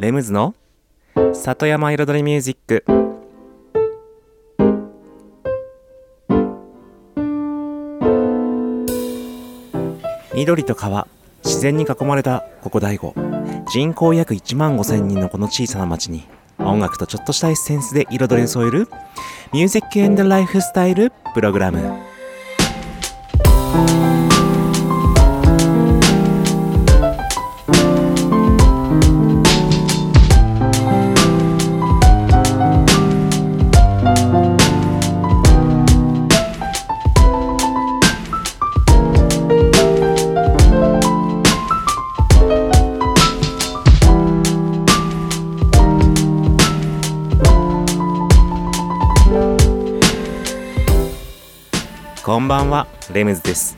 レムズの里山彩りミュージック。緑と川自然に囲まれたここ大悟人口約1万5千人のこの小さな町に音楽とちょっとしたエッセンスで彩りを添えるミュージックエンドライフスタイルプログラム。レムズです。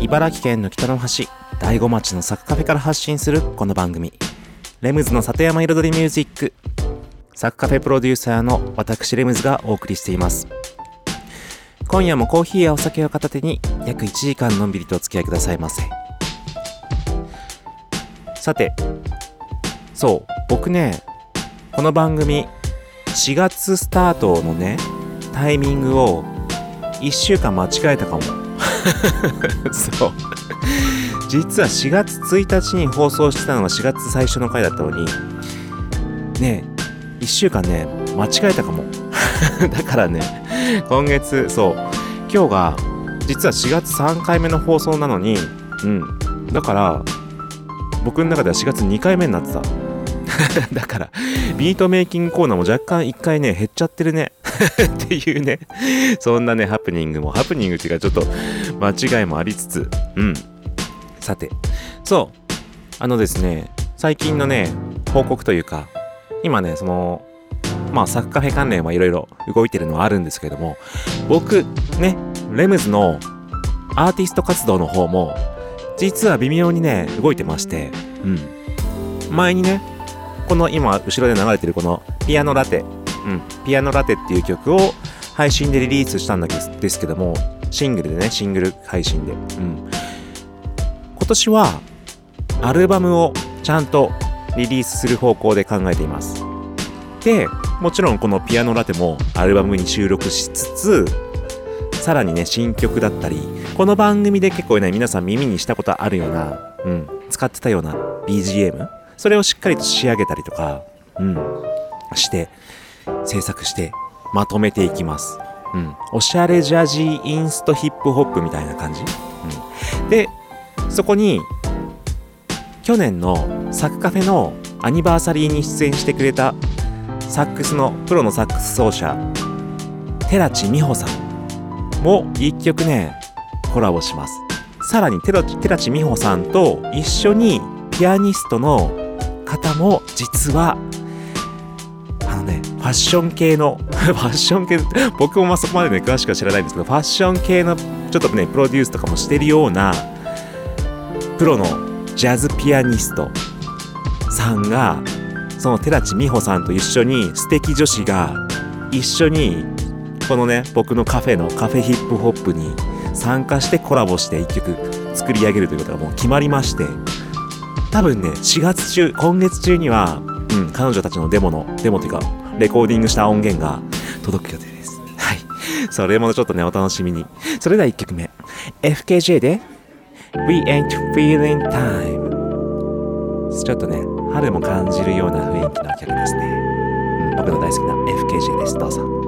茨城県の北の端、大子町のサクカフェから発信するこの番組、レムズの里山彩りミュージック、サクカフェプロデューサーの私レムズがお送りしています。今夜もコーヒーやお酒を片手に約1時間のんびりとお付き合いくださいませ。さて、そう、僕ね、この番組、4月スタートのね、タイミングを1週間間違えたかも そう。実は4月1日に放送してたのが4月最初の回だったのにねえ1週間ね間違えたかも。だからね今月そう。今日が実は4月3回目の放送なのにうん。だから僕の中では4月2回目になってた。だからビートメイキングコーナーも若干1回ね減っちゃってるね。っていうね。そんなねハプニングも。ハプニングっていうかちょっと間違いもありつつ。うん。さて。そう。あのですね最近のね報告というか今ねそのまあサッカフェ関連はいろいろ動いてるのはあるんですけども僕ねレムズのアーティスト活動の方も実は微妙にね動いてましてうん。前にねこの今後ろで流れてるこのピアノラテ。うん、ピアノラテっていう曲を配信でリリースしたんだけですけども、シングルでね、シングル配信で。うん。今年は、アルバムをちゃんとリリースする方向で考えています。で、もちろんこのピアノラテもアルバムに収録しつつ、さらにね、新曲だったり、この番組で結構ね、皆さん耳にしたことあるような、うん、使ってたような BGM、それをしっかりと仕上げたりとか、うん、して、制作してまとめていきます。うん。おしゃれジャジーインストヒップホップみたいな感じ？うん。で、そこに、去年のサクカフェのアニバーサリーに出演してくれたサックスの、プロのサックス奏者、寺地美穂さんも一曲ね、コラボします。さらに寺地美穂さんと一緒にピアニストの方も実はね、ファッション系の、ファッション系、僕もまあそこまでね、詳しくは知らないんですけど、ファッション系の、ちょっとね、プロデュースとかもしてるような、プロのジャズピアニストさんが、その寺地美穂さんと一緒に、素敵女子が、一緒に、このね、僕のカフェのカフェヒップホップに参加してコラボして一曲作り上げるということがもう決まりまして、多分ね、4月中、今月中には、うん、彼女たちのデモの、デモというか、レコーディングした音源が届く予定です。はい。それもちょっとね、お楽しみに。それでは1曲目。FKJ で、We Ain't Feeling Time。ちょっとね、春も感じるような雰囲気の曲ですね。僕の大好きな FKJ です。どうぞ。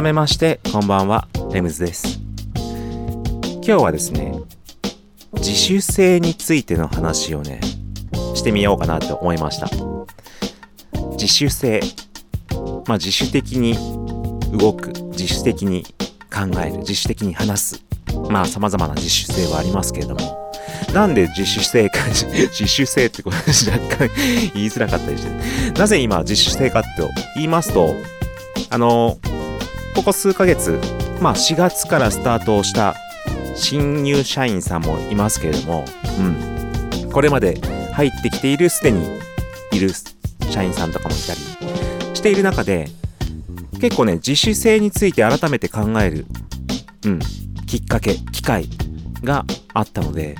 改めましてこんばんはレムズです。今日はですね自主性についての話をねしてみようかなと思いました。自主性まあ自主的に動く自主的に考える自主的に話す。まあ様々な自主性はありますけれども。なんで自主性か 自主性ってこと若干 言いづらかったりして。なぜ今自主性かって言いますとあのここ数ヶ月まあ4月からスタートをした新入社員さんもいますけれども、うん、これまで入ってきているすでにいる社員さんとかもいたりしている中で結構ね自主性について改めて考える、うん、きっかけ機会があったので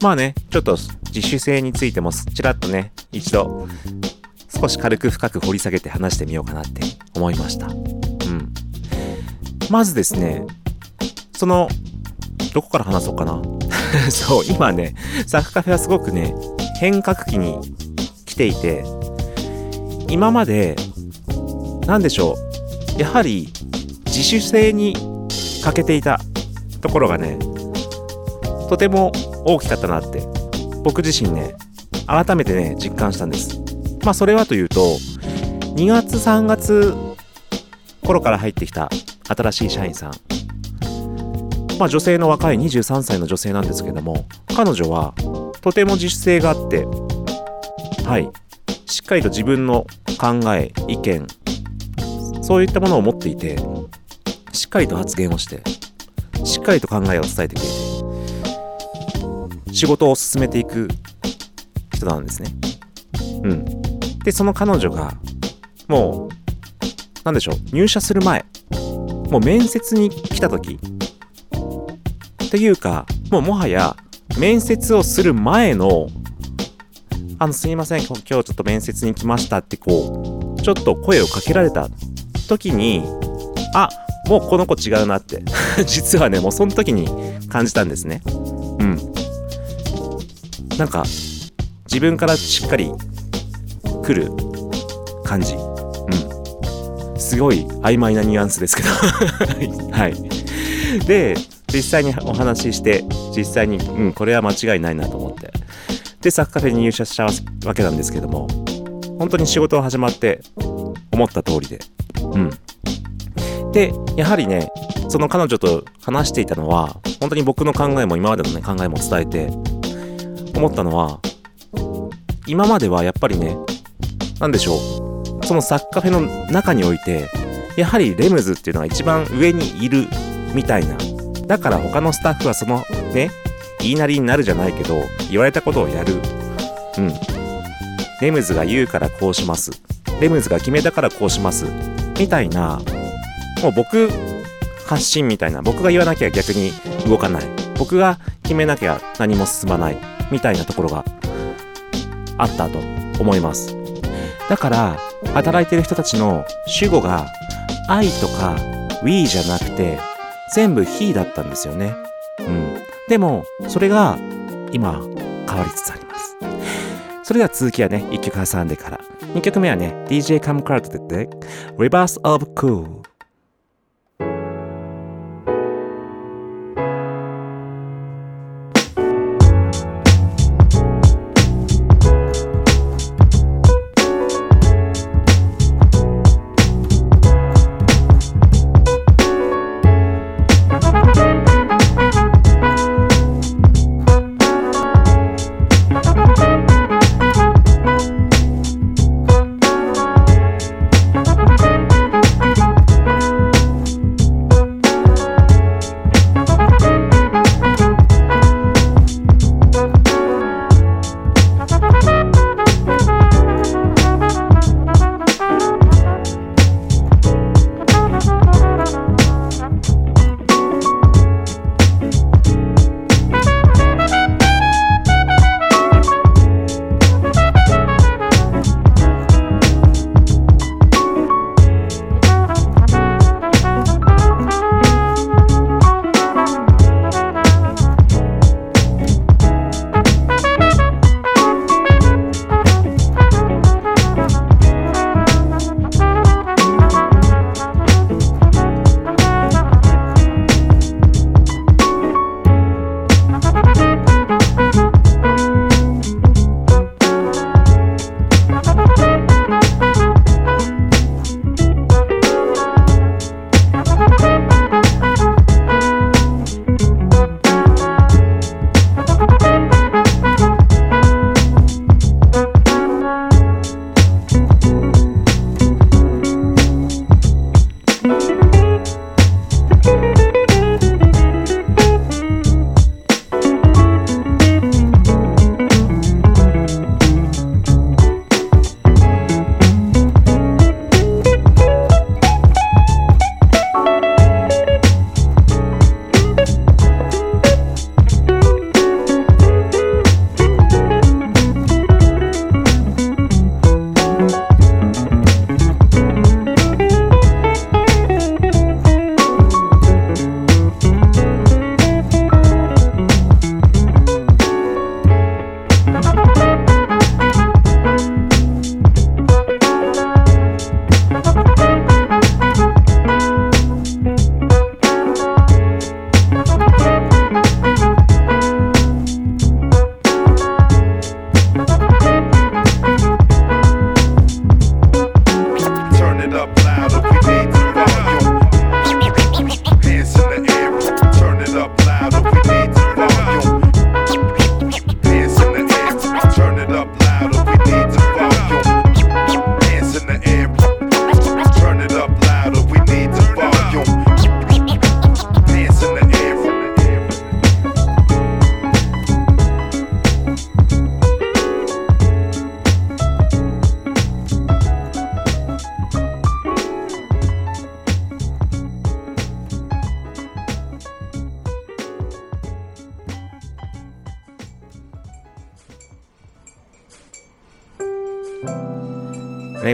まあねちょっと自主性についてもちらっとね一度少し軽く深く掘り下げて話してみようかなって思いました。まずですね、そのどこから話そうかな そう、今ね、サクカフェはすごくね、変革期に来ていて、今まで、なんでしょう、やはり自主性に欠けていたところがね、とても大きかったなって、僕自身ね、改めてね、実感したんです。まあそれはというと、2月3月頃から入ってきた新しい社員さん。まあ、女性の若い23歳の女性なんですけども彼女はとても自主性があってはい。しっかりと自分の考え意見そういったものを持っていてしっかりと発言をしてしっかりと考えを伝えてくれて仕事を進めていく人なんですね。うん。でその彼女がもう何でしょう入社する前もう面接に来た時っていうか、もうもはや面接をする前の、あの、すいません、今日ちょっと面接に来ましたってこう、ちょっと声をかけられた時に、あ、もうこの子違うなって 実はね、もうその時に感じたんですね。うん。なんか、自分からしっかり来る感じ。うん。すごい曖昧なニュアンスですけど はい。で、実際にお話しして実際にうんこれは間違いないなと思ってでサッカフェに入社したわけなんですけども本当に仕事が始まって思った通りでうんでやはりねその彼女と話していたのは本当に僕の考えも今までのね考えも伝えて思ったのは今まではやっぱりね何でしょうそのサッカフェの中においてやはりレムズっていうのが一番上にいるみたいなだから他のスタッフはそのね、言いなりになるじゃないけど、言われたことをやる。うん。レムズが言うからこうします。レムズが決めたからこうします。みたいな、もう僕発信みたいな、僕が言わなきゃ逆に動かない。僕が決めなきゃ何も進まない。みたいなところがあったと思います。だから、働いてる人たちの主語が愛とか we じゃなくて全部 he だったんですよね。うん。でも、それが今変わりつつあります。それでは続きはね、一曲挟んでから。2曲目はね、DJ カムカートで Reverse of Cool。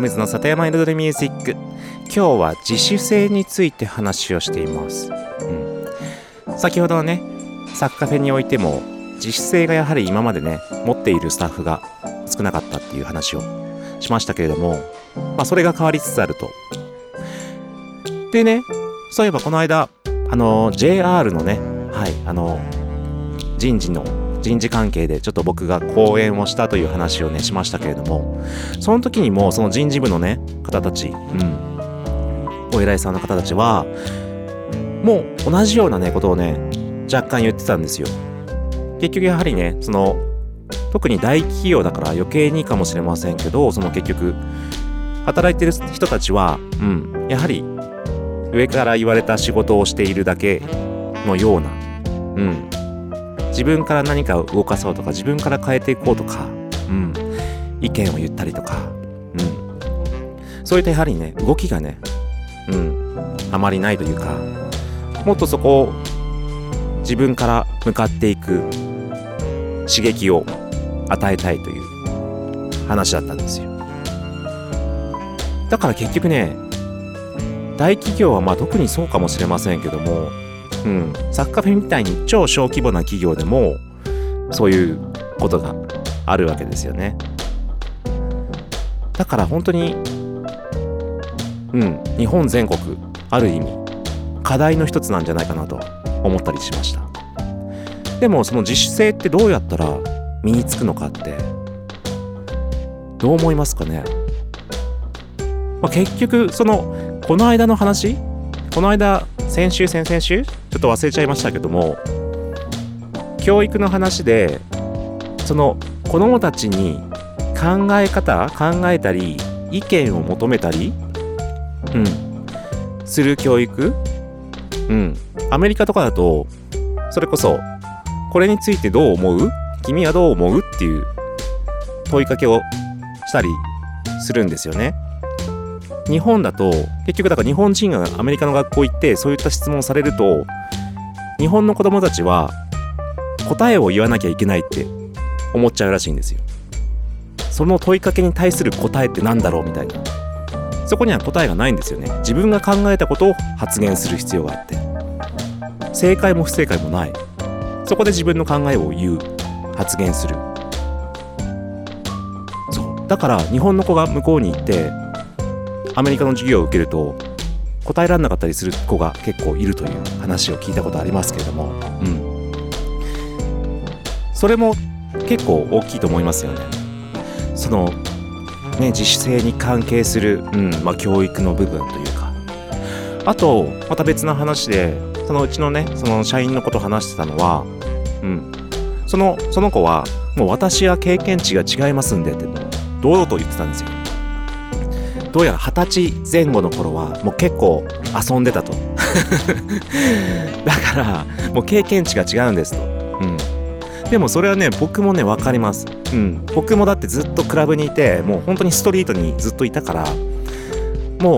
ムズの里山彩りミュージック。今日は自主性について話をしています、うん、先ほどのねサッカフェにおいても自主性がやはり今までね持っているスタッフが少なかったっていう話をしましたけれどもまあそれが変わりつつあると。でねそういえばこの間あの JR のねはいあの人事の人事関係でちょっと僕が講演をしたという話をねしましたけれどもその時にもその人事部のね方たちうん。お偉いさんの方たちはもう同じようなねことをね若干言ってたんですよ。結局やはりねその特に大企業だから余計にかもしれませんけどその結局働いてる人たちはうんやはり上から言われた仕事をしているだけのようなうん。自分から何かを動かそうとか自分から変えていこうとか、うん、意見を言ったりとか、うん、そういったやはりね動きがね、うん、あまりないというかもっとそこを自分から向かっていく刺激を与えたいという話だったんですよ。だから結局ね大企業はまあ特にそうかもしれませんけどもうん、サッカーフェみたいに超小規模な企業でもそういうことがあるわけですよね。だから本当にうん日本全国ある意味課題の一つなんじゃないかなと思ったりしました。でもその自主性ってどうやったら身につくのかってどう思いますかね、まあ、結局そのこの間の話？この間先週先々週？ちょっと忘れちゃいましたけども教育の話でその子どもたちに考え方考えたり意見を求めたり、うん、する教育、うん、アメリカとかだとそれこそこれについてどう思う？君はどう思う？っていう問いかけをしたりするんですよね。日本だと結局だから日本人がアメリカの学校行ってそういった質問をされると日本の子供たちは答えを言わなきゃいけないって思っちゃうらしいんですよ。その問いかけに対する答えって何だろうみたいな。そこには答えがないんですよね。自分が考えたことを発言する必要があって。正解も不正解もない。そこで自分の考えを言う。発言する。そう。だから日本の子が向こうに行ってアメリカの授業を受けると答えられなかったりする子が結構いるという話を聞いたことありますけれども、うん、それも結構大きいと思いますよね。そのね自主性に関係する、うんまあ、教育の部分というかあとまた別の話でそのうちのねその社員のこと話してたのは、うん、そのその子はもう私は経験値が違いますんでって堂々と言ってたんですよ。どうやら二十歳前後の頃はもう結構遊んでたと。だからもう経験値が違うんですと、うん、でもそれはね僕もね分かります、うん、僕もだってずっとクラブにいてもう本当にストリートにずっといたからも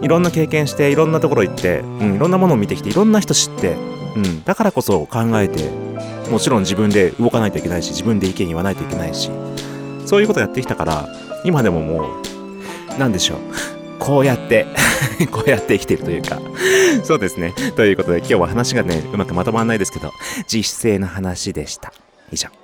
ういろんな経験していろんなところ行って、うん、いろんなものを見てきていろんな人知って、うん、だからこそ考えてもちろん自分で動かないといけないし自分で意見言わないといけないしそういうことやってきたから今でももう何でしょう。こうやって こうやって生きてるというかそうですね。ということで今日は話がね、うまくまとまらないですけど、実質性の話でした。以上。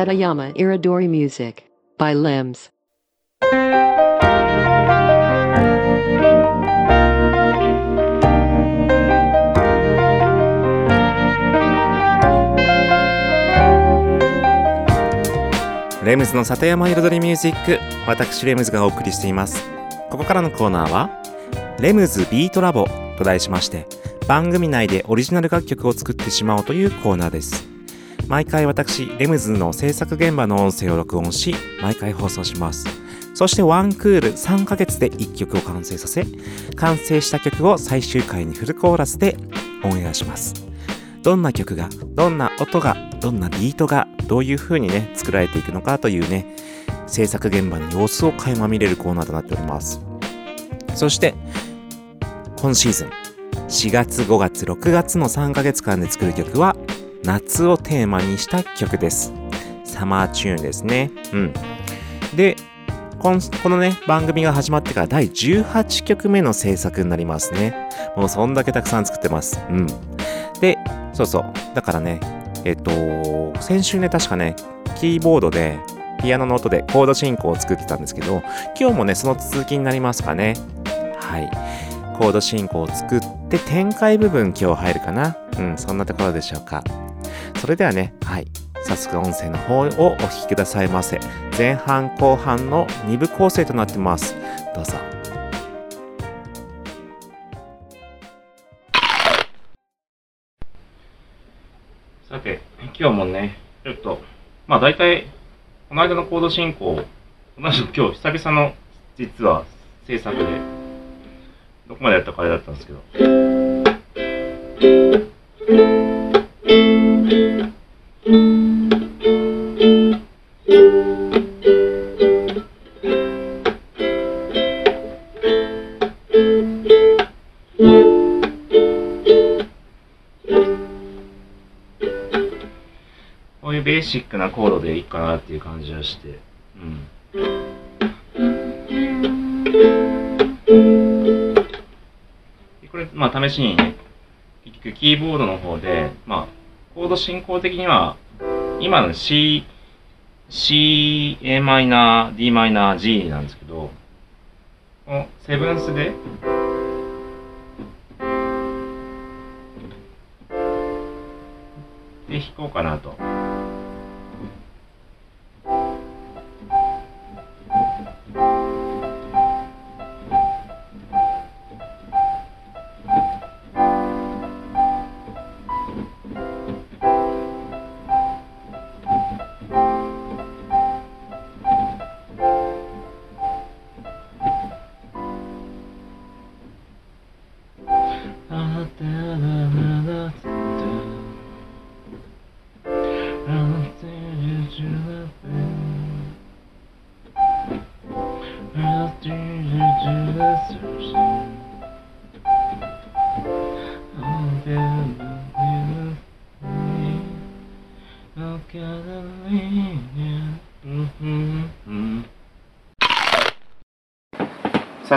Satayama Iridori Music by Limbs. レムズの里山彩りミュージック私レムズがお送りしていますここからのコーナーはレムズビートラボと題しまして番組内でオリジナル楽曲を作ってしまおうというコーナーです毎回私レムズの制作現場の音声を録音し毎回放送します。そしてワンクール3ヶ月で1曲を完成させ完成した曲を最終回にフルコーラスでオンエアします。どんな曲がどんな音がどんなビートがどういう風にね作られていくのかというね制作現場の様子を垣間見れるコーナーとなっております。そして今シーズン4月5月6月の3ヶ月間で作る曲は夏をテーマにした曲です。サマーチューンですね。うん。でこのね番組が始まってから第18曲目の制作になりますね。もうそんだけたくさん作ってます。うん。でそうそう。だからねえっと先週ね確かねキーボードでピアノの音でコード進行を作ってたんですけど今日もねその続きになりますかね。はい。コード進行を作って展開部分今日入るかな。うんそんなところでしょうか。それではねはい。早速音声の方をお聞きくださいませ。前半後半の2部構成となってます。どうぞ。さて今日もねちょっとまあ大体この間のコード進行同じく今日久々の実は制作でどこまでやったかあれだったんですけど。こういうベーシックなコードでいいかなっていう感じがして、うん。これ、まあ試しにね、結局キーボードの方で、まあ、コード進行的には、今の C、C、a マイナー、d マイナー、G なんですけど、このセブンスで、で弾こうかなと。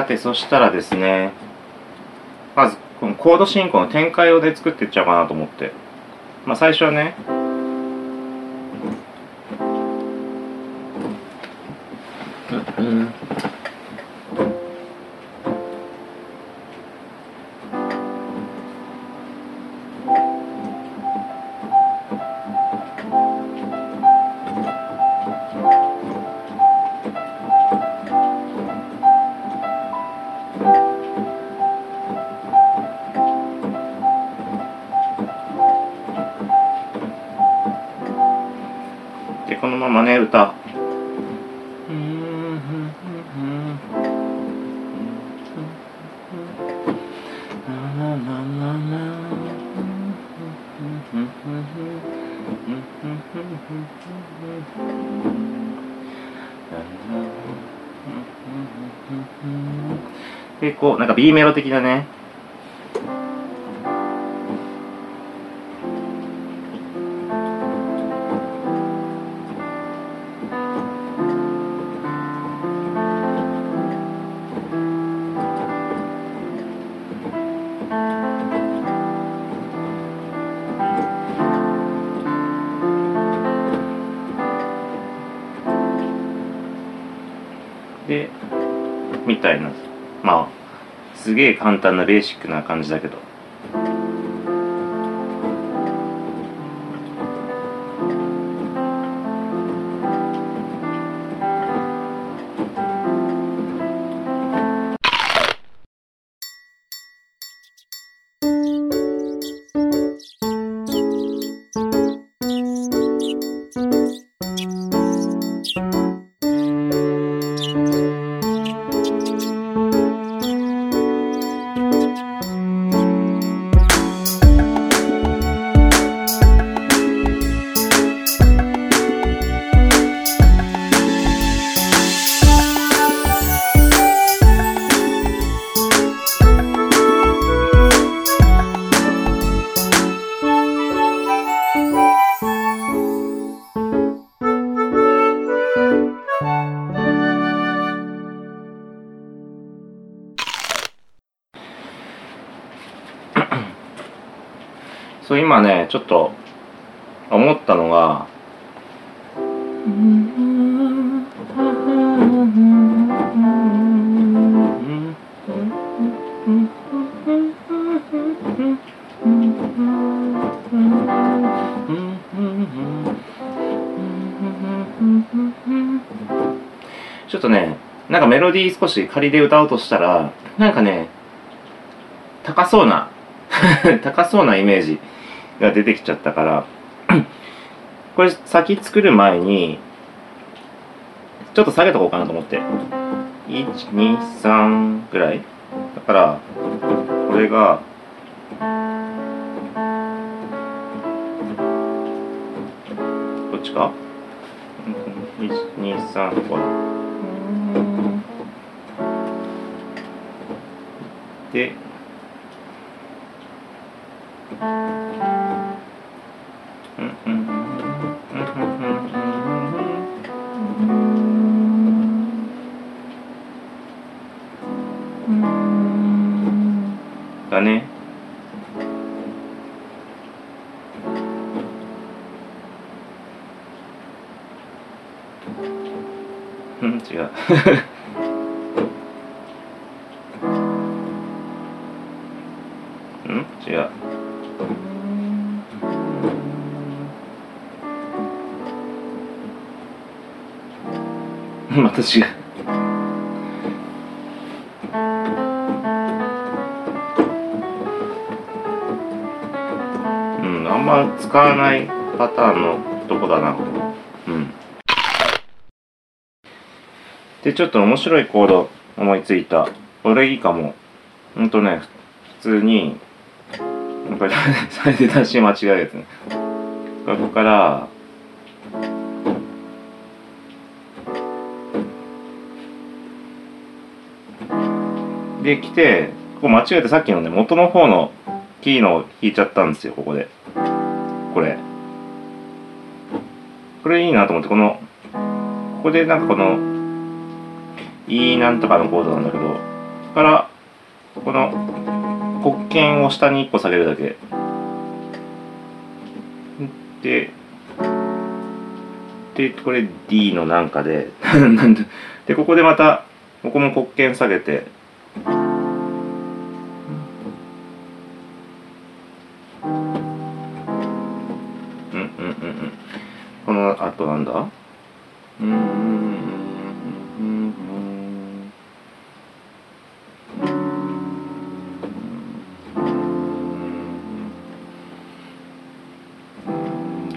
さて、そしたらですね、まず、このコード進行の展開をで作っていっちゃおうかなと思って。まあ、最初はね、結構、なんか B メロ的なね、げえ簡単なベーシックな感じだけど。そう今ねちょっと思ったのがちょっとねなんかメロディー少し仮で歌おうとしたらなんかね高そうな 高そうなイメージが出てきちゃったから これ先作る前にちょっと下げとこうかなと思って。123ぐらい。だからこれがこっちか？123これでだね。うん、違う。た違う。ん、あんま使わないパターンのとこだな。うん。で、ちょっと面白いコード思いついた。これいいかも。ほんとね、普通に、これ、再生出し間違えるやつね。ここから、で、来て、ここ間違えてさっきのね、元の方のキーの弾いちゃったんですよ、ここで。これ。これいいなと思って、この、ここでなんかこの、E なんとかのコードなんだけど、から、この、黒鍵を下に1個下げるだけ。で、で、これ D のなんかで、で、ここでまた、ここも黒鍵下げて、この後なんだ？うんうん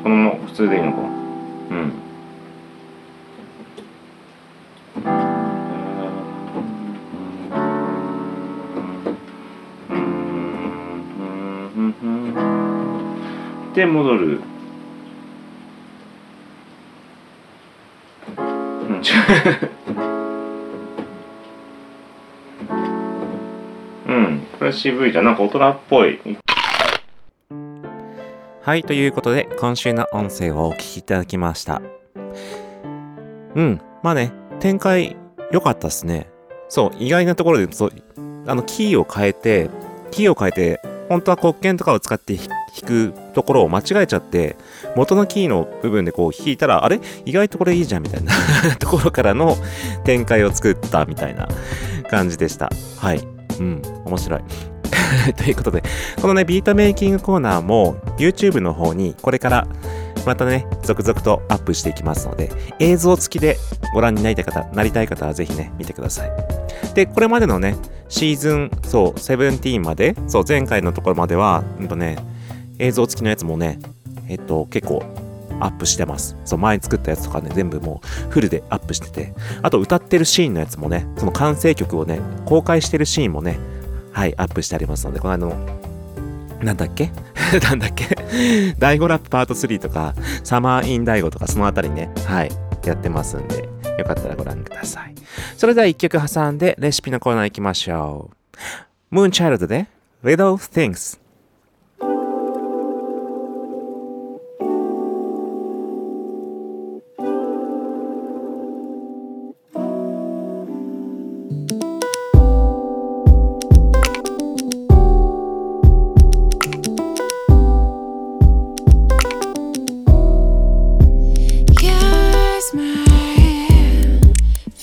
このまま普通でいいのかうんで戻るこれ渋いじゃなんか大人っぽい。はいということで今週の音声をお聞きいただきました。うんまあね展開良かったっすね。そう意外なところでそうあのキーを変えてキーを変えて本当は黒鍵とかを使って弾くところを間違えちゃって、元のキーの部分でこう弾いたら、あれ？意外とこれいいじゃんみたいな ところからの展開を作ったみたいな感じでした。はい。うん、面白い。ということで、このね、ビートメイキングコーナーも YouTube の方にこれからまたね、続々とアップしていきますので、映像付きでご覧になりたい方、なりたい方はぜひね、見てください。で、これまでのね、シーズン、そう、17まで、そう、前回のところまでは、うんとね、映像付きのやつもね、えっと、結構、アップしてます。そう、前に作ったやつとかね、全部もうフルでアップしてて、あと歌ってるシーンのやつもね、その完成曲をね、公開してるシーンもね、はい、アップしてありますので、この間の、なんだっけ？なんだっけ？第5ラップパート3とか、サマーイン第5とか、そのあたりね、はい、やってますんで、よかったらご覧ください。それでは一曲挟んで、レシピのコーナー行きましょう。ムーンチャイルドで、Little Things。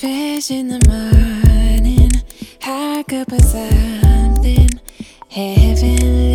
Fish in the morning, high cup of something heavenly.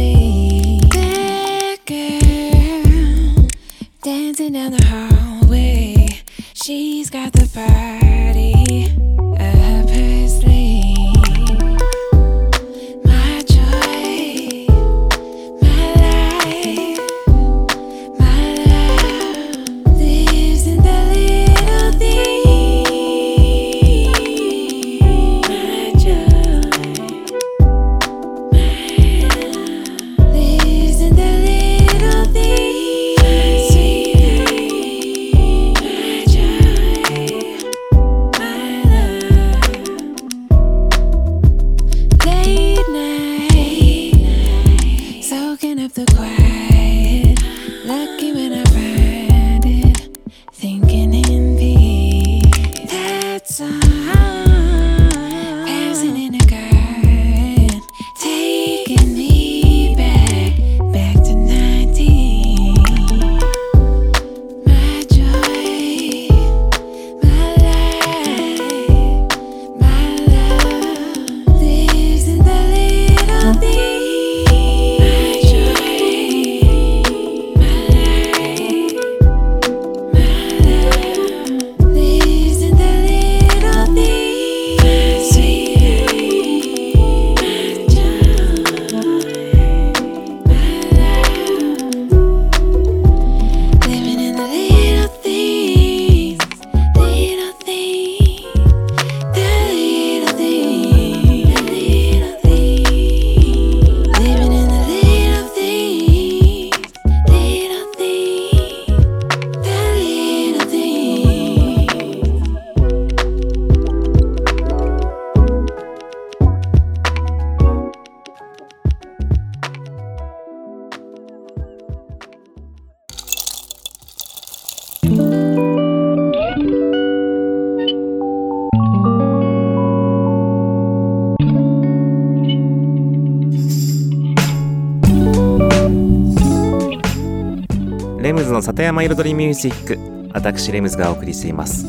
レムズの里山彩りミュージック私レムズがお送りしています。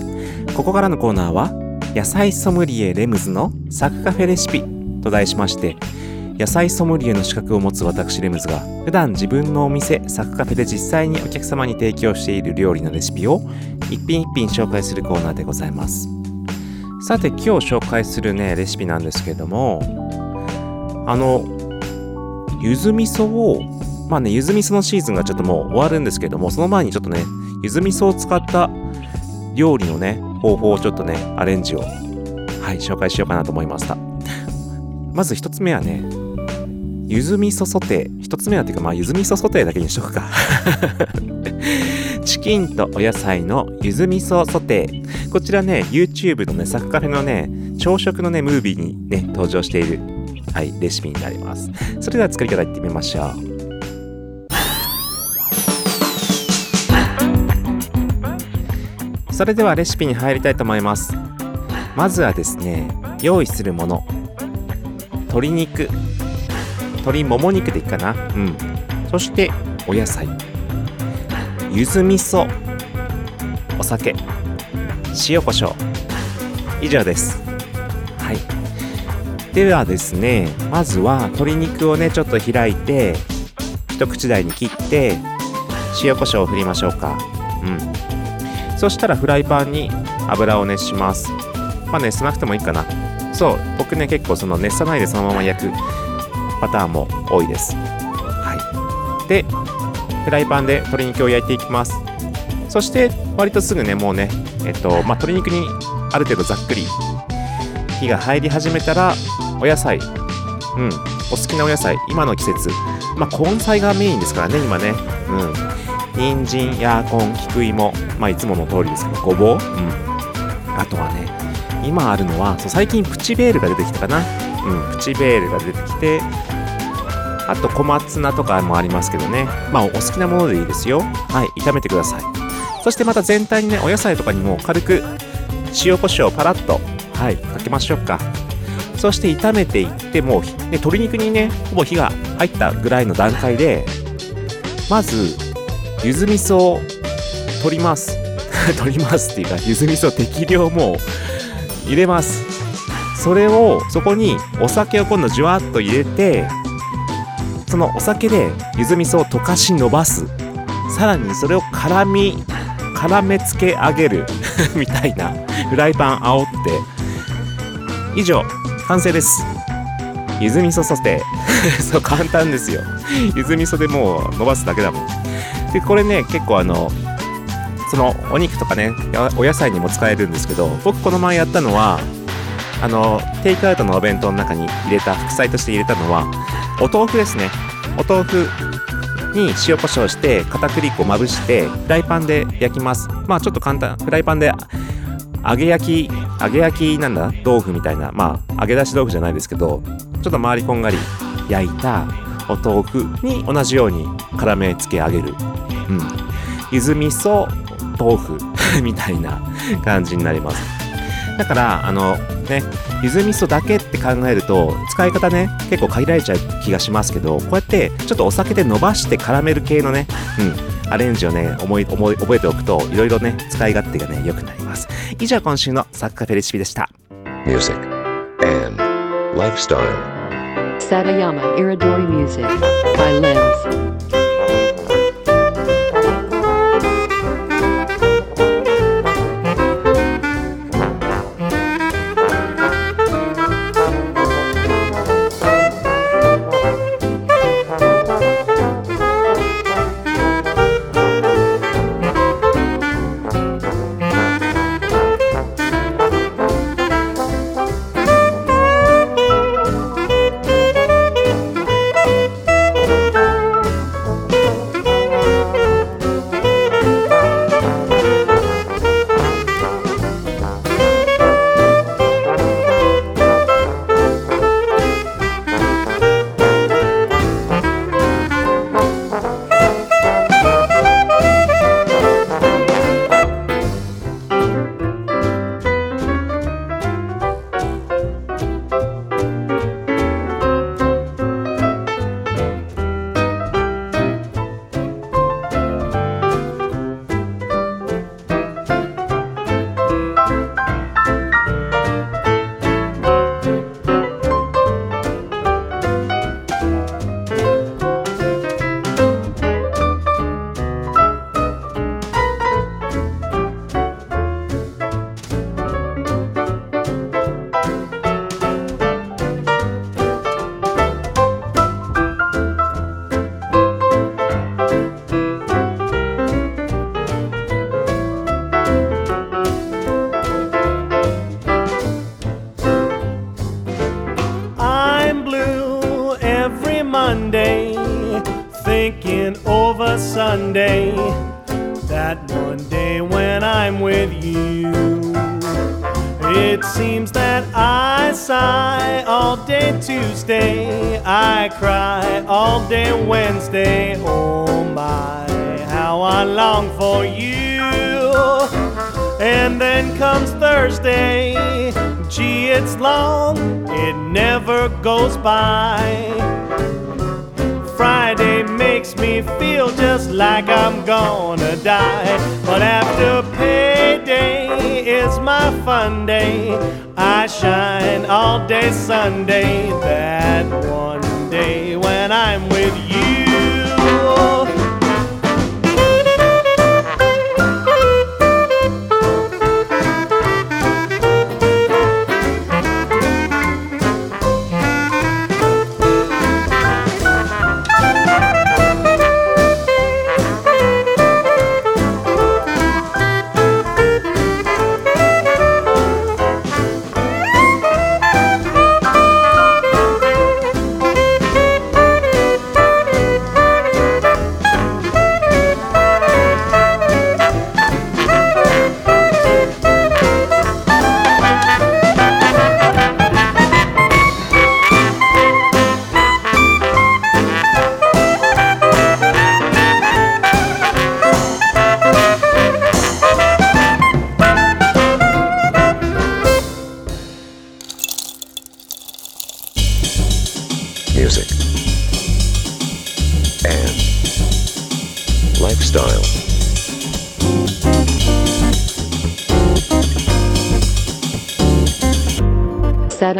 ここからのコーナーは野菜ソムリエレムズのサクカフェレシピと題しまして野菜ソムリエの資格を持つ私レムズが普段自分のお店サクカフェで実際にお客様に提供している料理のレシピを一品一品紹介するコーナーでございます。さて今日紹介するねレシピなんですけどもあの柚子味噌をまあね柚子味噌のシーズンがちょっともう終わるんですけどもその前にちょっとね柚子味噌を使った料理のね方法をちょっとねアレンジをはい紹介しようかなと思いました。まず一つ目はね柚子味噌ソテー。一つ目はっていうかまあ柚子味噌ソテーだけにしとくか。チキンとお野菜の柚子味噌ソテー。こちらね YouTube のねサクカフェのね朝食のねムービーにね登場しているはいレシピになります。それでは作り方いってみましょう。それではレシピに入りたいと思います。まずはですね用意するもの。鶏肉。鶏もも肉でいいかな。うん。そしてお野菜。柚子味噌。お酒。塩コショウ。以上です。はい。ではですねまずは鶏肉をねちょっと開いて一口大に切って塩コショウを振りましょうか。うん。そしたらフライパンに油を熱します。まあ熱さなくてもいいかな。そう僕ね結構その熱さないでそのまま焼くパターンも多いです。はい。でフライパンで鶏肉を焼いていきます。そして割とすぐねもうねえっとまあ鶏肉にある程度ざっくり火が入り始めたらお野菜。うん。お好きなお野菜。今の季節。まあ根菜がメインですからね今ね。うん。人参ヤーコン菊芋。まあいつもの通りですけどごぼう？うん。あとはね今あるのはそう最近プチベールが出てきたかな。うんプチベールが出てきてあと小松菜とかもありますけどね。まあお好きなものでいいですよ。はい炒めてください。そしてまた全体にねお野菜とかにも軽く塩コショウをパラッとはいかけましょうか。そして炒めていってもうひで鶏肉にねほぼ火が入ったぐらいの段階でまず柚子味噌を取ります。取りますっていうか柚子味噌適量もう入れます。それをそこにお酒を今度じゅわっと入れてそのお酒で柚子味噌を溶かし伸ばす。さらにそれを絡み絡めつけ上げる。みたいなフライパン煽って。以上完成です。柚子味噌ソテー。そう簡単ですよ。柚子味噌でもう伸ばすだけだもん。でこれね結構あのそのお肉とかねお野菜にも使えるんですけど僕この前やったのはあのテイクアウトのお弁当の中に入れた副菜として入れたのはお豆腐ですね。お豆腐に塩コショウして片栗粉をまぶしてフライパンで焼きます。まあちょっと簡単フライパンで揚げ焼き揚げ焼きなんだ？豆腐みたいな。まあ揚げ出し豆腐じゃないですけどちょっと周りこんがり焼いたお豆腐に同じように絡めつけ上げる。うん。柚子味噌豆腐 みたいな感じになりますだからあのね柚子味噌だけって考えると使い方ね結構限られちゃう気がしますけどこうやってちょっとお酒で伸ばして絡める系のねうんアレンジをね思い思い覚えておくといろいろね使い勝手がね良くなります以上今週のサッカフェレシピでした Music and lifestyle. Satayama Iridori Music by Limbs. by. Friday makes me feel just like I'm gonna die. But after payday is my fun day. I shine all day Sunday, that one day when I'm with you.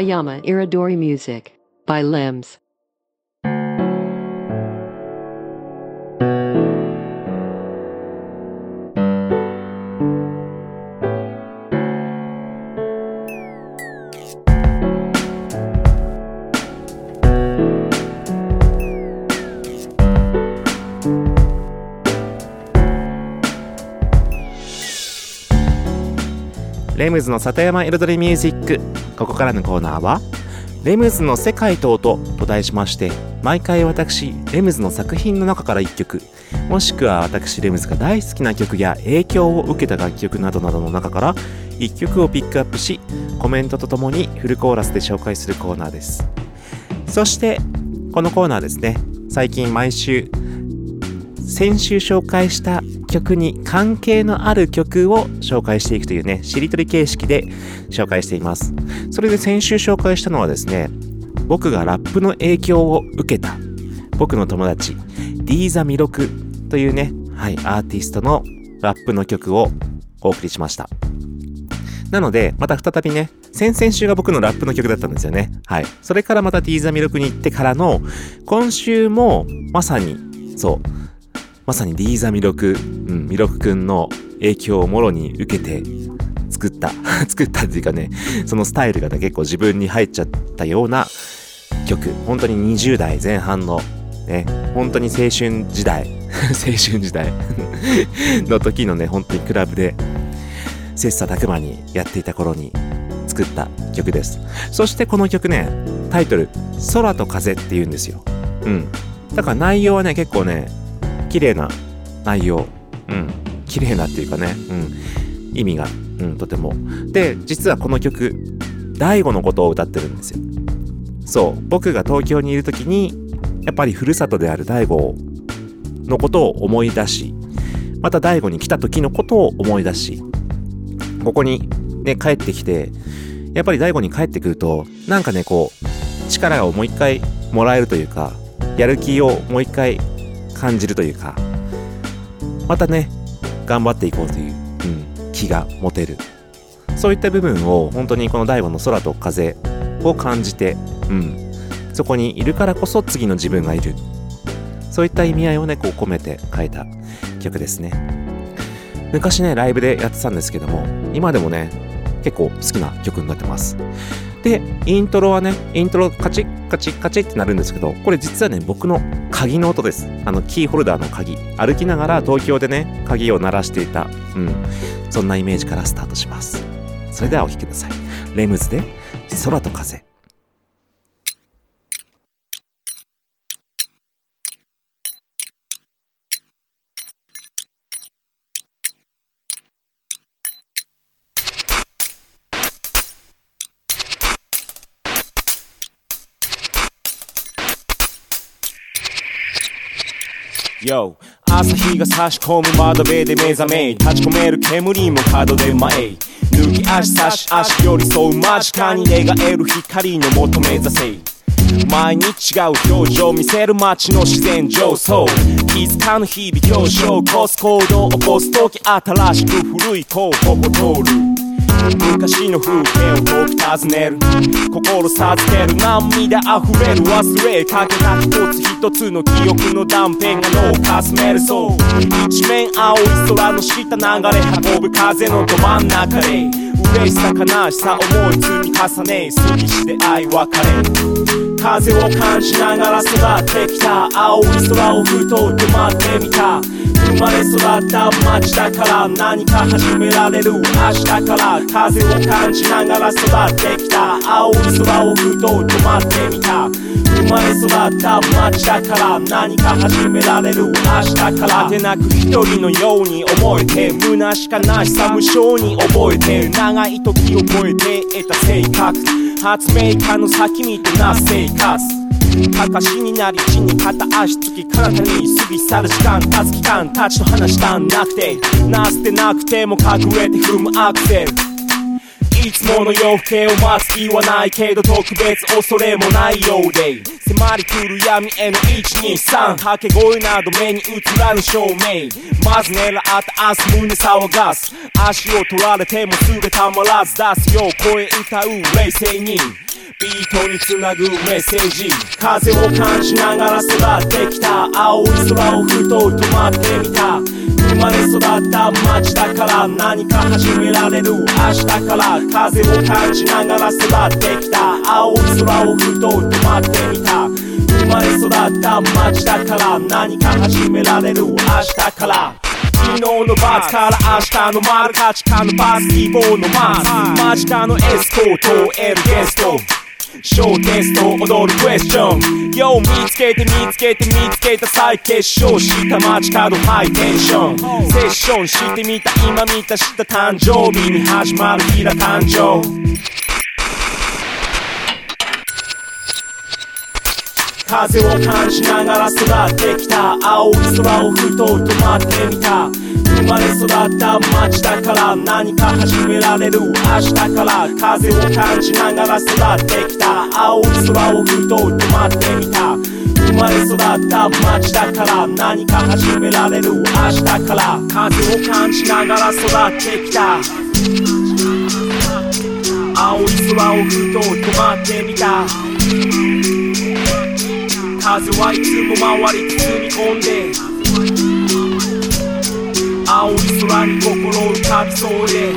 Satayama Iridori Music by Limbs. レムズの里山彩りミュージック。ここからのコーナーは「レムズの世界と音」と題しまして毎回私レムズの作品の中から1曲。もしくは私レムズが大好きな曲や影響を受けた楽曲などなどの中から1曲をピックアップしコメントとともにフルコーラスで紹介するコーナーです。そしてこのコーナーですね。最近毎週先週紹介した曲に関係のある曲を紹介していくというね、しりとり形式で紹介しています。それで先週紹介したのはですね、僕がラップの影響を受けた僕の友達、ディーザミロクというね、はい、アーティストのラップの曲をお送りしました。なので、また再びね、先々週が僕のラップの曲だったんですよね。はい。それからまたディーザミロクに行ってからの、今週もまさに、そう、まさにディーザミロク、うん、ミロクくんの影響をもろに受けて作った、作ったっていうかね、そのスタイルがね、結構自分に入っちゃったような曲。本当に20代前半の、ね、本当に青春時代、青春時代の時のね、本当にクラブで、切磋琢磨にやっていた頃に作った曲です。そしてこの曲ね、タイトル、空と風って言うんですよ。うん。だから内容はね、結構ね、綺麗な内容。うん。綺麗なっていうかね、うん。意味が、うん、とても。で、実はこの曲、大悟のことを歌ってるんですよ。そう。僕が東京にいる時に、やっぱりふるさとである大悟のことを思い出し、また大悟に来た時のことを思い出し、ここにね、帰ってきて、やっぱり大悟に帰ってくると、なんかね、こう、力をもう一回もらえるというか、やる気をもう一回感じるというか、またね、頑張っていこうという、うん、気が持てる。そういった部分を本当にこの大悟の空と風を感じて、うん、そこにいるからこそ次の自分がいる。そういった意味合いをね、こう込めて書いた曲ですね。昔ね、ライブでやってたんですけども、今でもね、結構好きな曲になってます。で、イントロはね、イントロカチッカチッカチッってなるんですけど、これ実はね、僕の鍵の音です。あの、キーホルダーの鍵。歩きながら東京でね、鍵を鳴らしていた。うん。そんなイメージからスタートします。それではお聴きください。レムズで、空と風。Yo. 朝日が差し込む窓辺で目覚め立ち込める煙も角で前抜き足差し足寄り添う間近に願える光の求め座せ。毎日違う表情見せる街の自然上層。気づかぬ日々表彰起こす行動を起こす時新しく古い候補を通る。昔の風景を遠く訪ねる。心授ける。涙溢れる。忘れかけた。一つ一つの記憶の断片が脳をかすめる。そう。一面青い空の下流れ。運ぶ風のど真ん中で。嬉しさ悲しさ思い積み重ね。過ぎして愛別れ風を感じながら育ってきた。青い空をふと止まってみた。生まれ育った街だから何か始められる。明日から風を感じながら育ってきた青い空をふと止まってみた生まれ育った街だから何か始められる。明日から果てなく一人のように思えて虚しかなしさ無性に覚えて長い時を超えて得た性格発明家の先見てな生活かかしになり地に片足つき彼方に過ぎ去る時間経つ期間たちと話したんなくて。なすてなくても隠れて踏むアクセルいつもの夜更けを待つ気はないけど特別恐れもないようで。迫り来る闇への123掛け声など目に映らぬ照明。まず狙った明日胸騒がす。足を取られてもすぐたまらず出すよう声歌う冷静に。ビートにつなぐメッセージ。風を感じながら育ってきた。青い空をふと止まってみた。生まれ育った街だから何か始められる。明日から風を感じながら育ってきた。青い空をふと止まってみた。生まれ育った街だから何か始められる明日から。昨日のバツから明日の丸価値観のバス希望のマス。間近のエスコートを得るゲスト。ショーテスト踊るクエスチョン。Yo 見つけて見つけて見つけた再結晶した街角ハイテンション。セッションしてみた今見たした誕生日に始まる日だ誕生。風を感じながら育ってきた。青い空をふと止まってみた。生まれ育った街だから何か始められる。明日から風を感じながら育ってきた。青い空をふと止まってみた。生まれ育った街だから何か始められる。明日から風を感じながら育ってきた。青い空をふと止まってみた。風はいつも回り包み込んで青い空に心浮かびそうで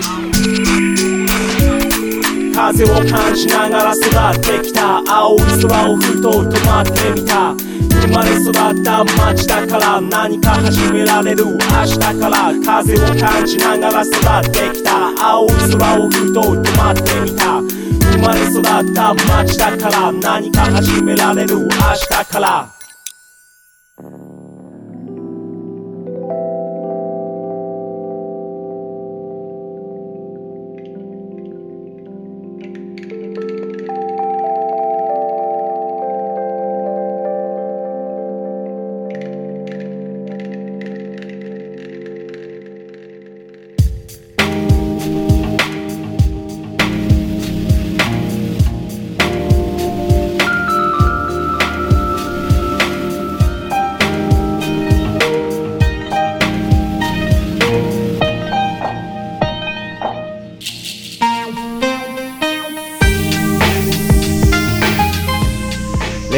風を感じながら育ってきた。青い空をふと止まってみた。生まれ育った街だから何か始められる。明日から風を感じながら育ってきた。青い空をふと止まってみた。生まれ育った街だから何か始められる明日から。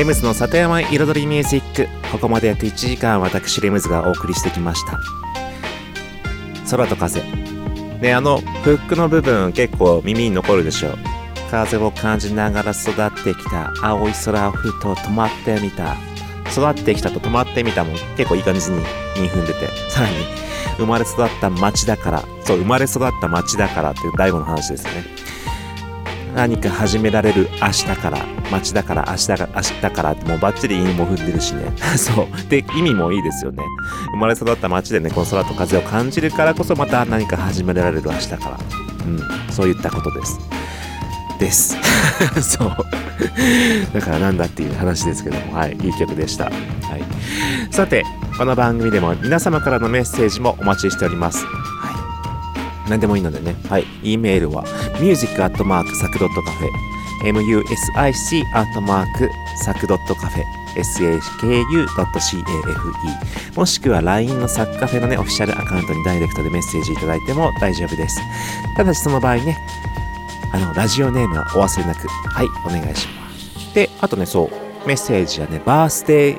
レムズの里山彩りミュージック。ここまで約1時間私レムズがお送りしてきました。空と風。ねあのフックの部分結構耳に残るでしょう。風を感じながら育ってきた。青い空をふと止まってみた。育ってきたと止まってみたも結構いい感じに2分出て。さらに生まれ育った街だから。そう生まれ育った街だからっていう大悟の話ですよね。何か始められる明日から街だから明日が明日からもうバッチリ意味も踏んでるしね。そう。で意味もいいですよね。生まれ育った街でねこの空と風を感じるからこそまた何か始められる明日から。うん。そういったことです。です。そう。だからなんだっていう話ですけども。はい。いい曲でした。はい。さてこの番組でも皆様からのメッセージもお待ちしております。何でもいいのでね。はい。e メールは music.sac.cafe music アットマークサクドットカフェ saku.cafe もしくは LINE のサクカフェのね、オフィシャルアカウントにダイレクトでメッセージいただいても大丈夫です。ただしその場合ね、あの、ラジオネームはお忘れなく、はい、お願いします。で、あとね、そう、メッセージはね、バースデー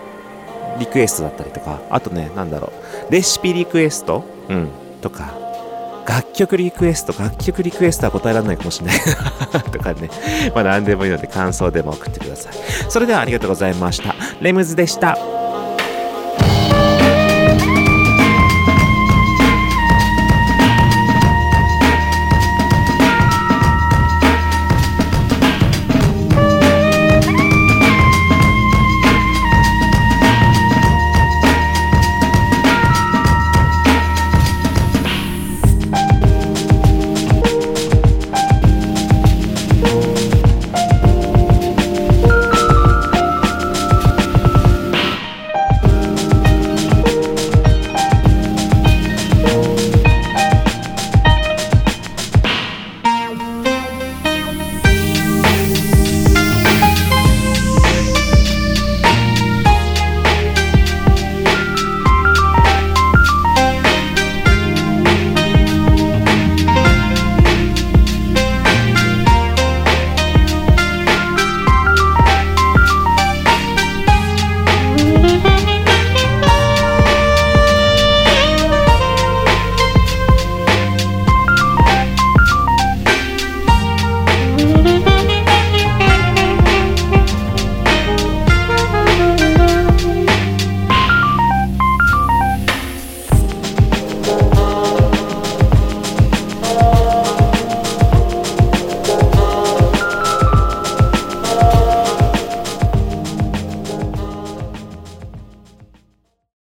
リクエストだったりとか、あとね、なんだろう、レシピリクエスト？うん、とか、楽曲リクエスト、楽曲リクエストは答えられないかもしれない とかね、まあ何でもいいので感想でも送ってください。それではありがとうございました。レムズでした。